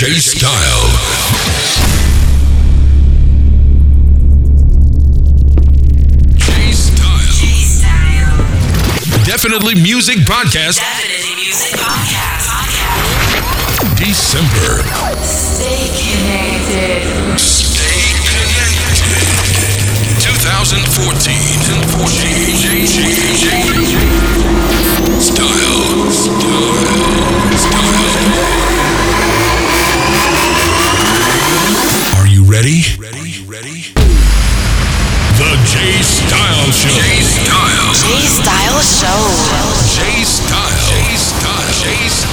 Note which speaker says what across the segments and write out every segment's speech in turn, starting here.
Speaker 1: J Style. Definitely Music Podcast.
Speaker 2: Definitely Music Podcast.
Speaker 1: December.
Speaker 2: Stay connected.
Speaker 1: Stay connected. 2014. 14. J, J, J, Style. Style. Style. Ready? Ready? Ready? The J Style Show. J Style.
Speaker 2: J Style Show.
Speaker 1: J Style. J Style. J Style.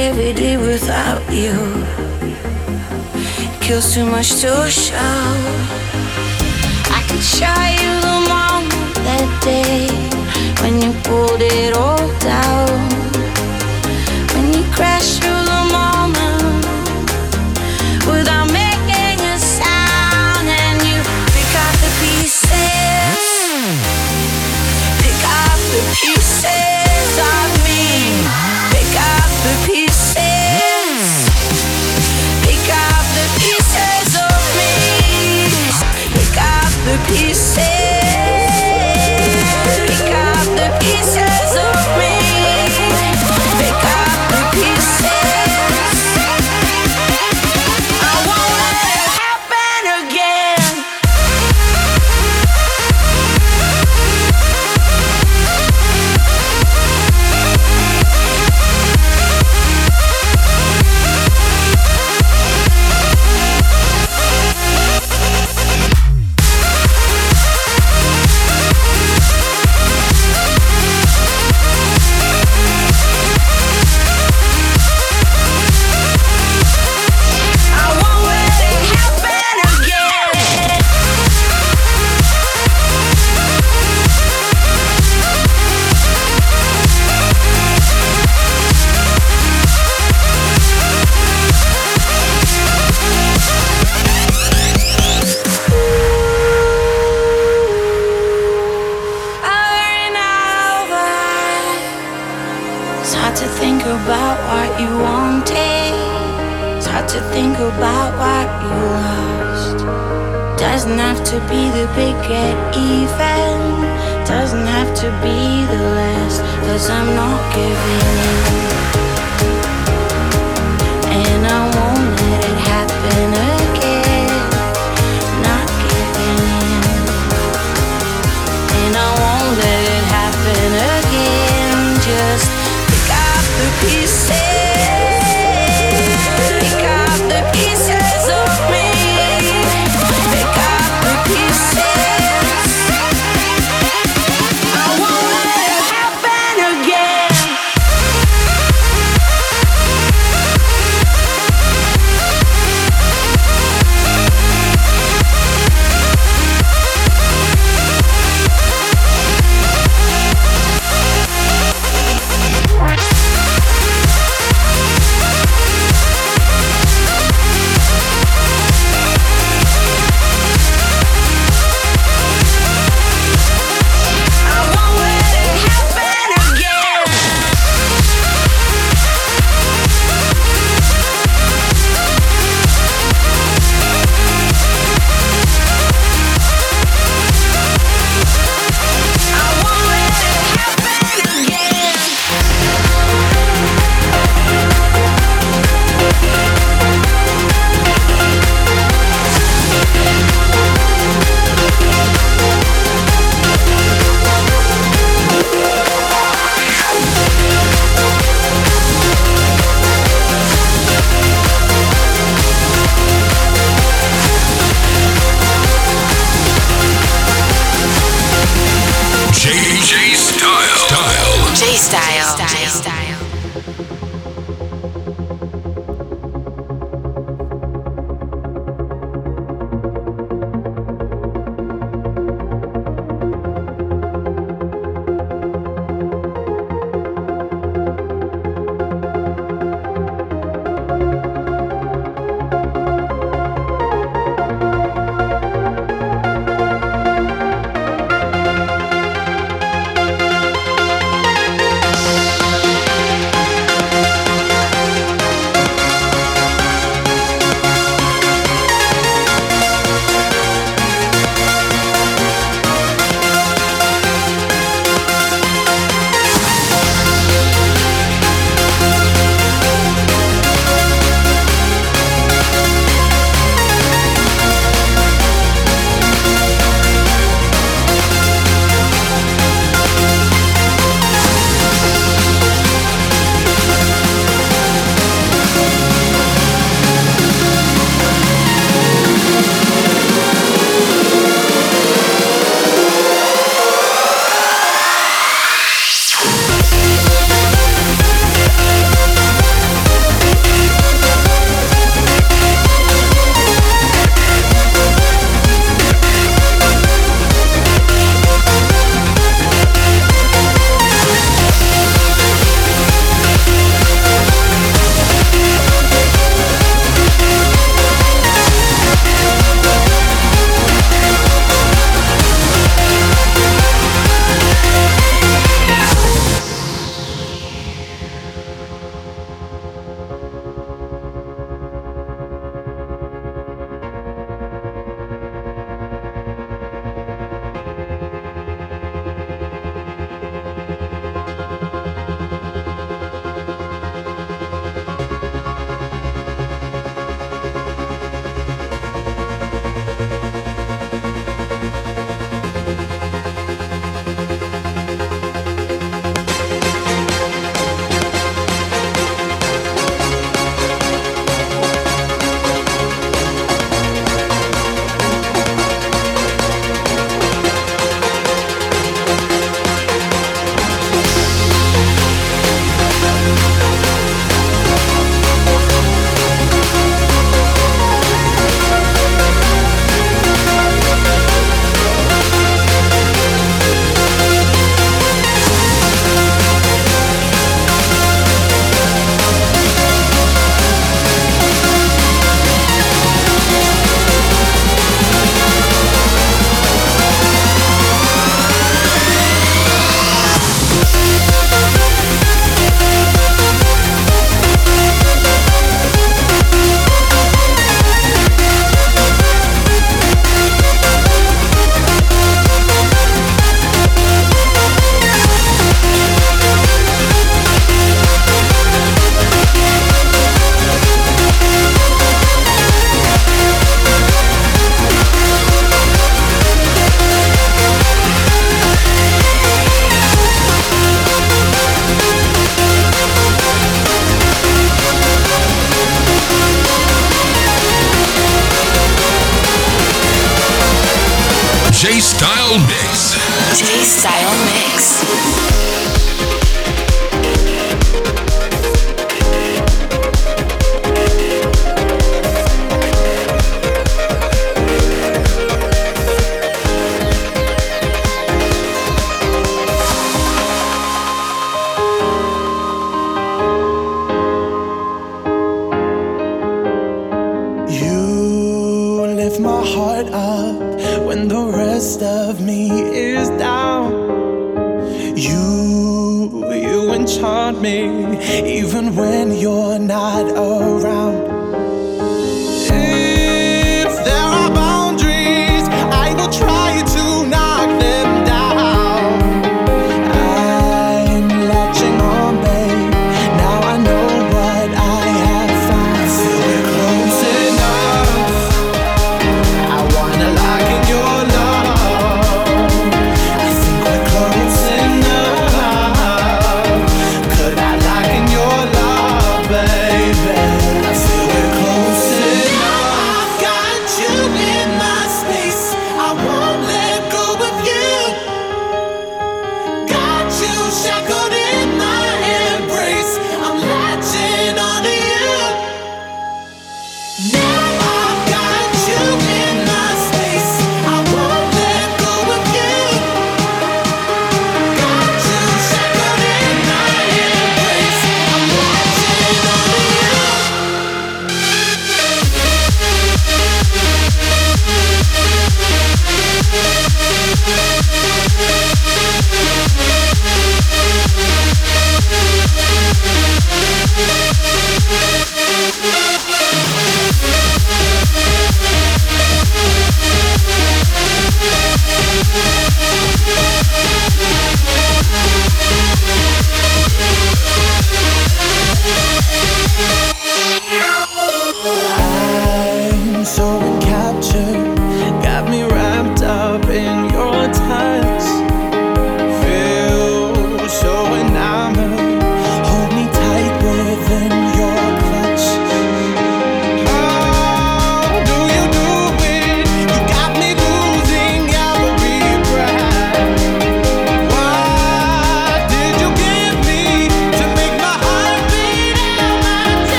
Speaker 3: Every day without you. Kills too much to show. I could show you the moment that day when you pulled it all down, when you crashed through. He said. to be the last, cause I'm not giving in. And I
Speaker 4: want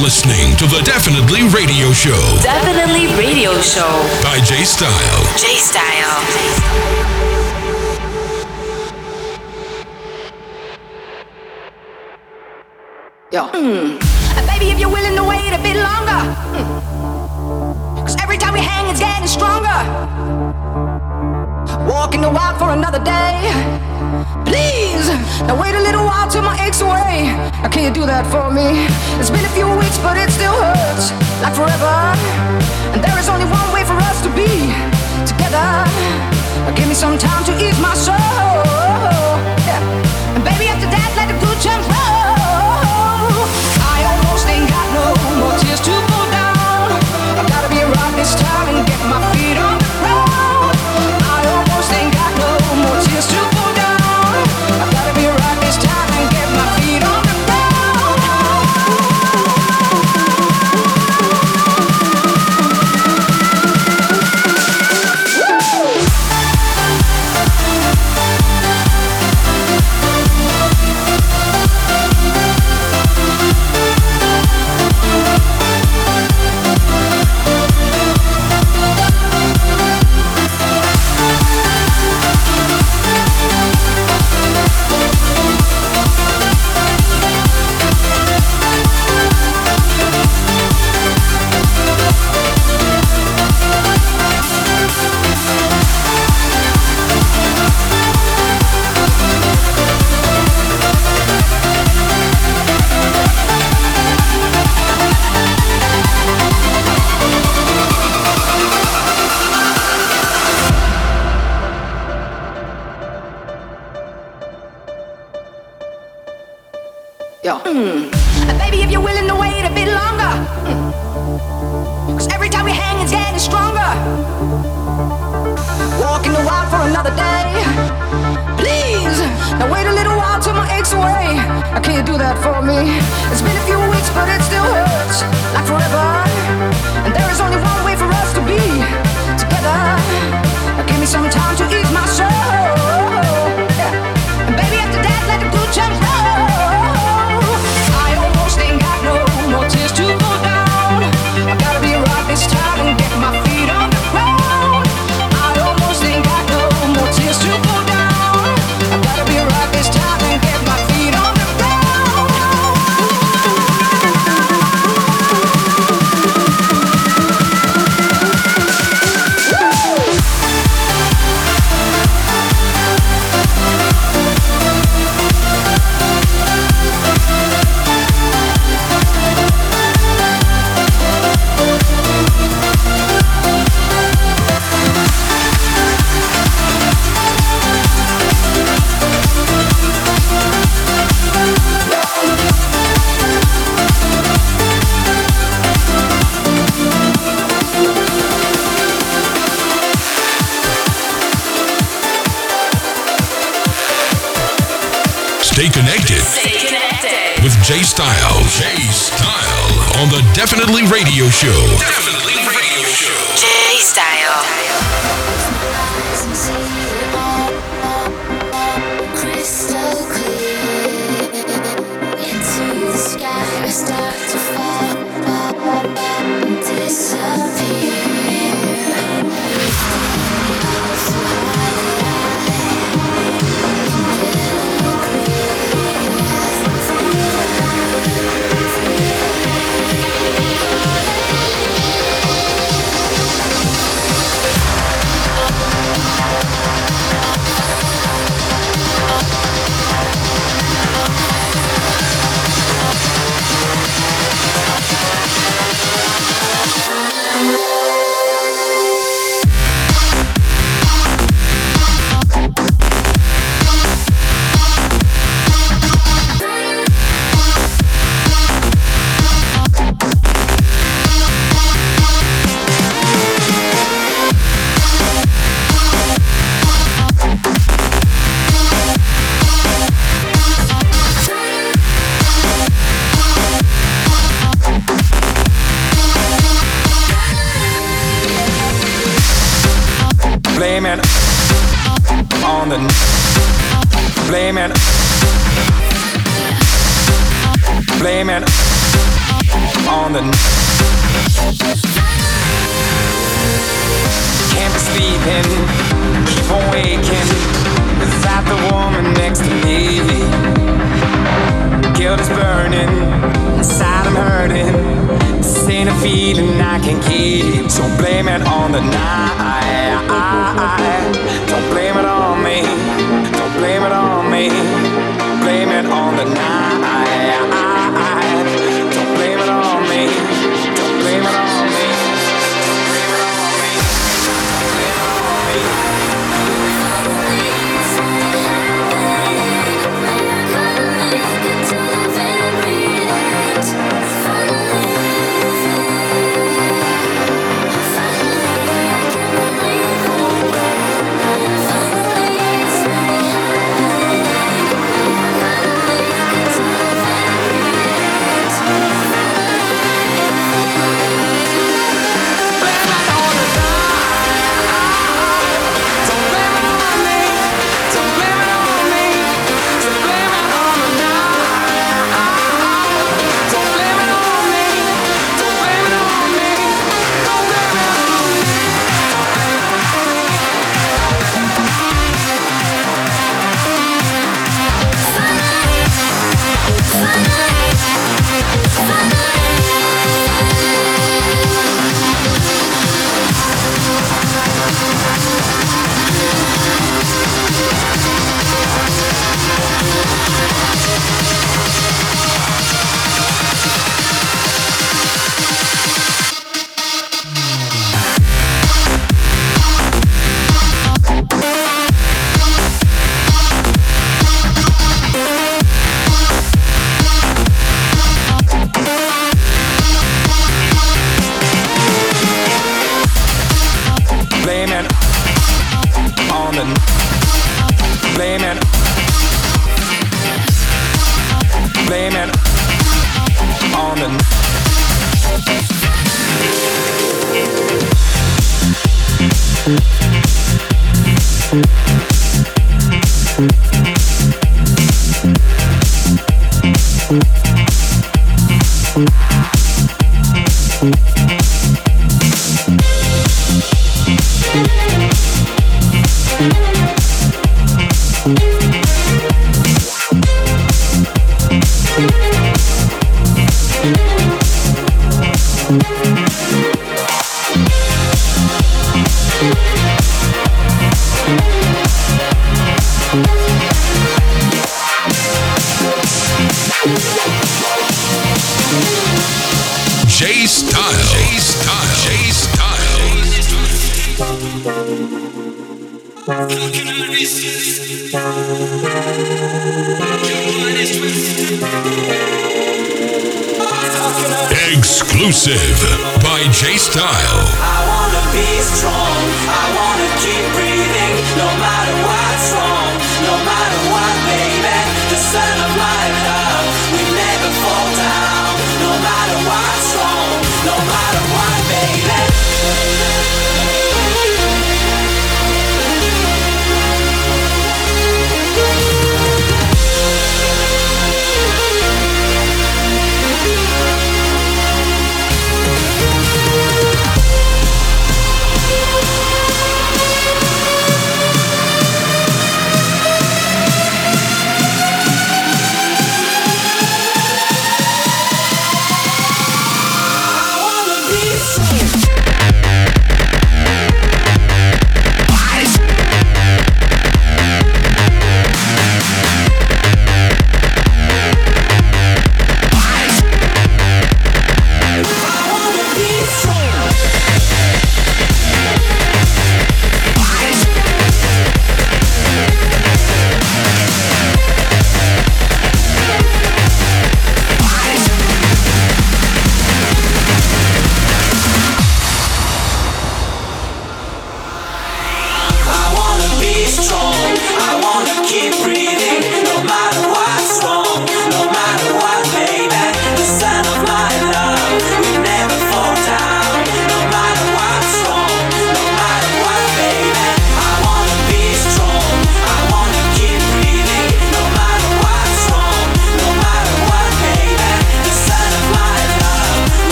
Speaker 5: to
Speaker 1: the Definitely Radio Show.
Speaker 2: Definitely Radio Show.
Speaker 1: By J Style.
Speaker 2: J Style.
Speaker 5: Yo. Mm. for me. It's been a few weeks, but it still hurts like forever. And there is only one way for us to be together. Now give me some time to ease my soul. Yeah. And baby, I
Speaker 1: Stay connected.
Speaker 4: Stay connected.
Speaker 1: With Jay Style. Jay Style. On the Definitely Radio Show. Definitely Radio Show.
Speaker 4: Jay Style.
Speaker 6: name and on the Can't be sleeping, keep on waking. Without the woman next to me? Guilt is burning, inside I'm hurting. This ain't a feeling I can keep. So blame it on the night. It's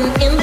Speaker 3: Definitely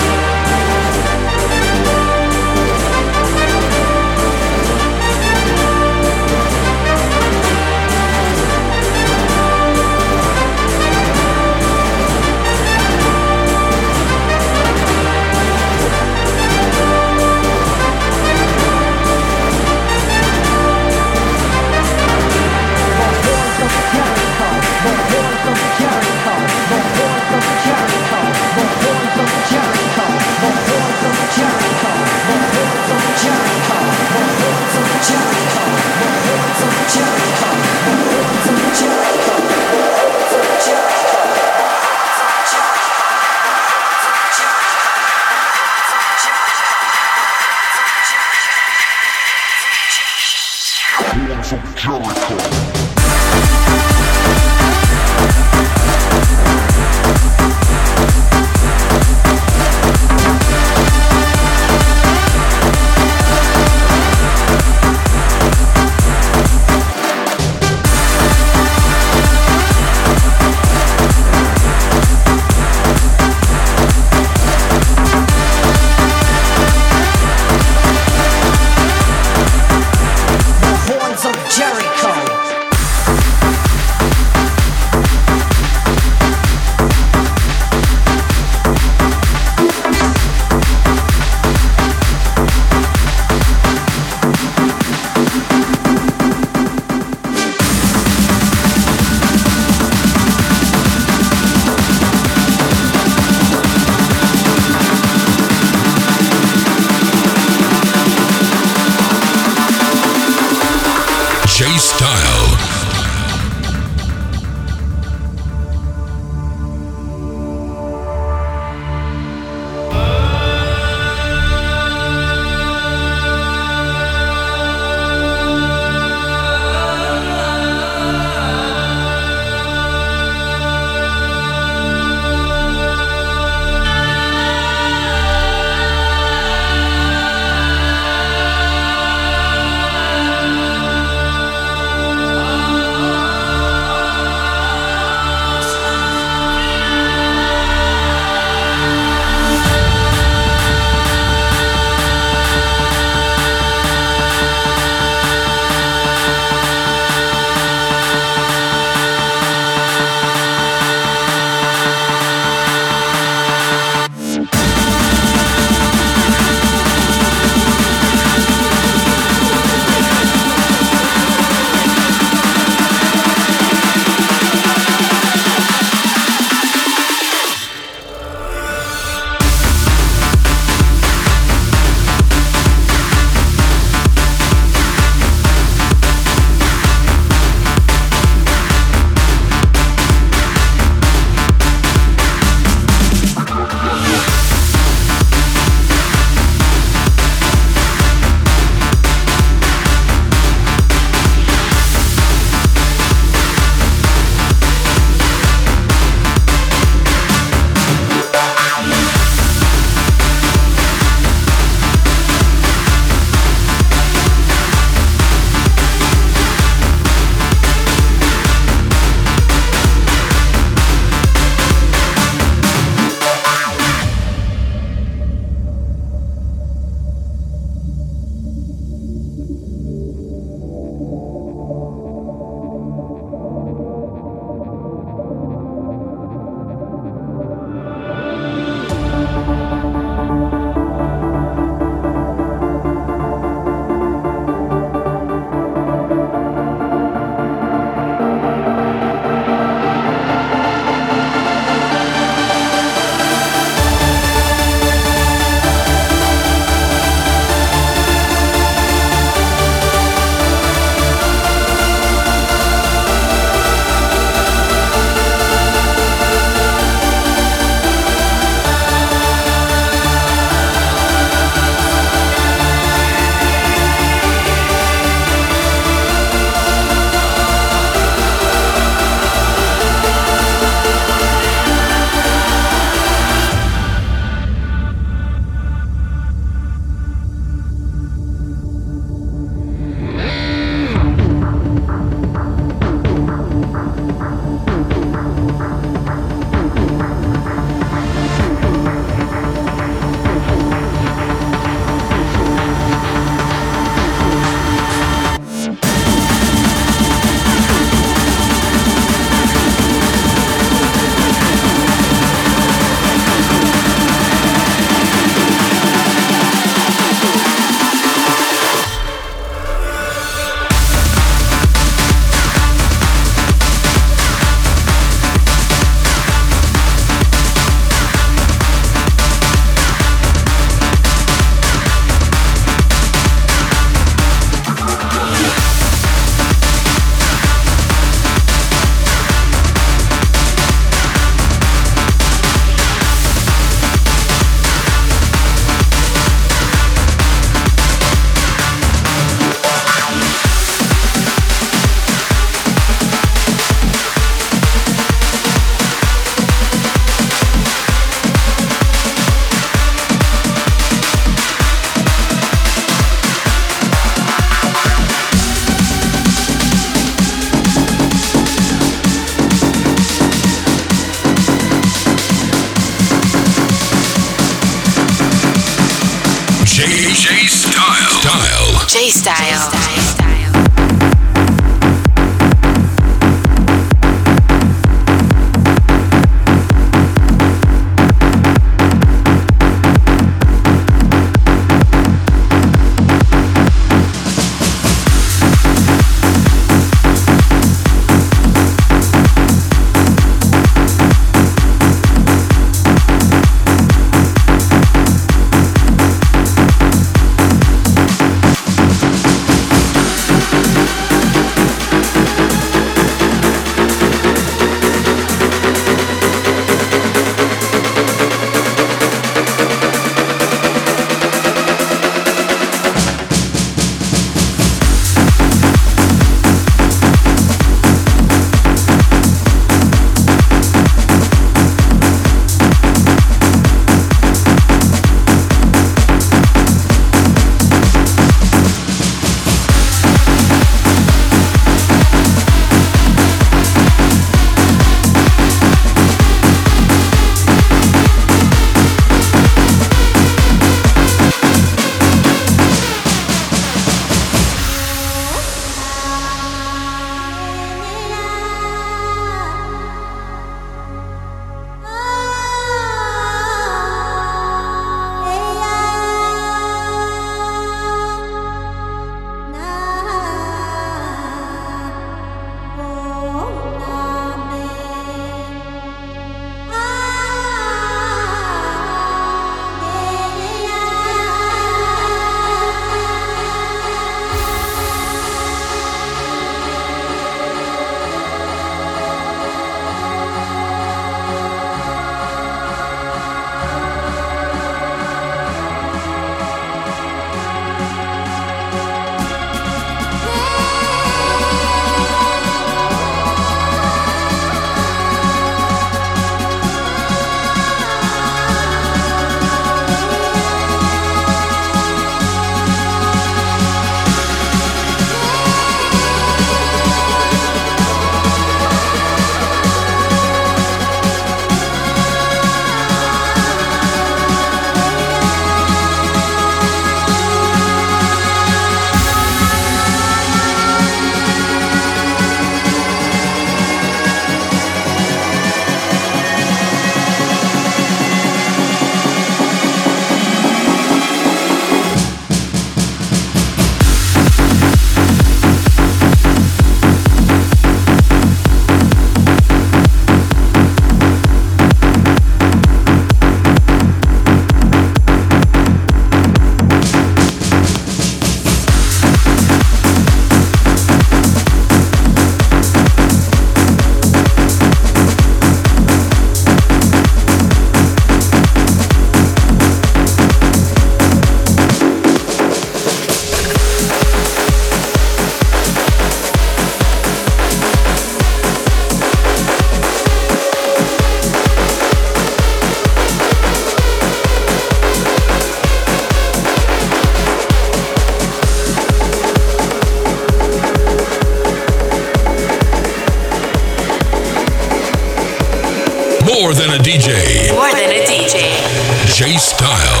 Speaker 3: DJ.
Speaker 7: More than a
Speaker 3: DJ. J Style.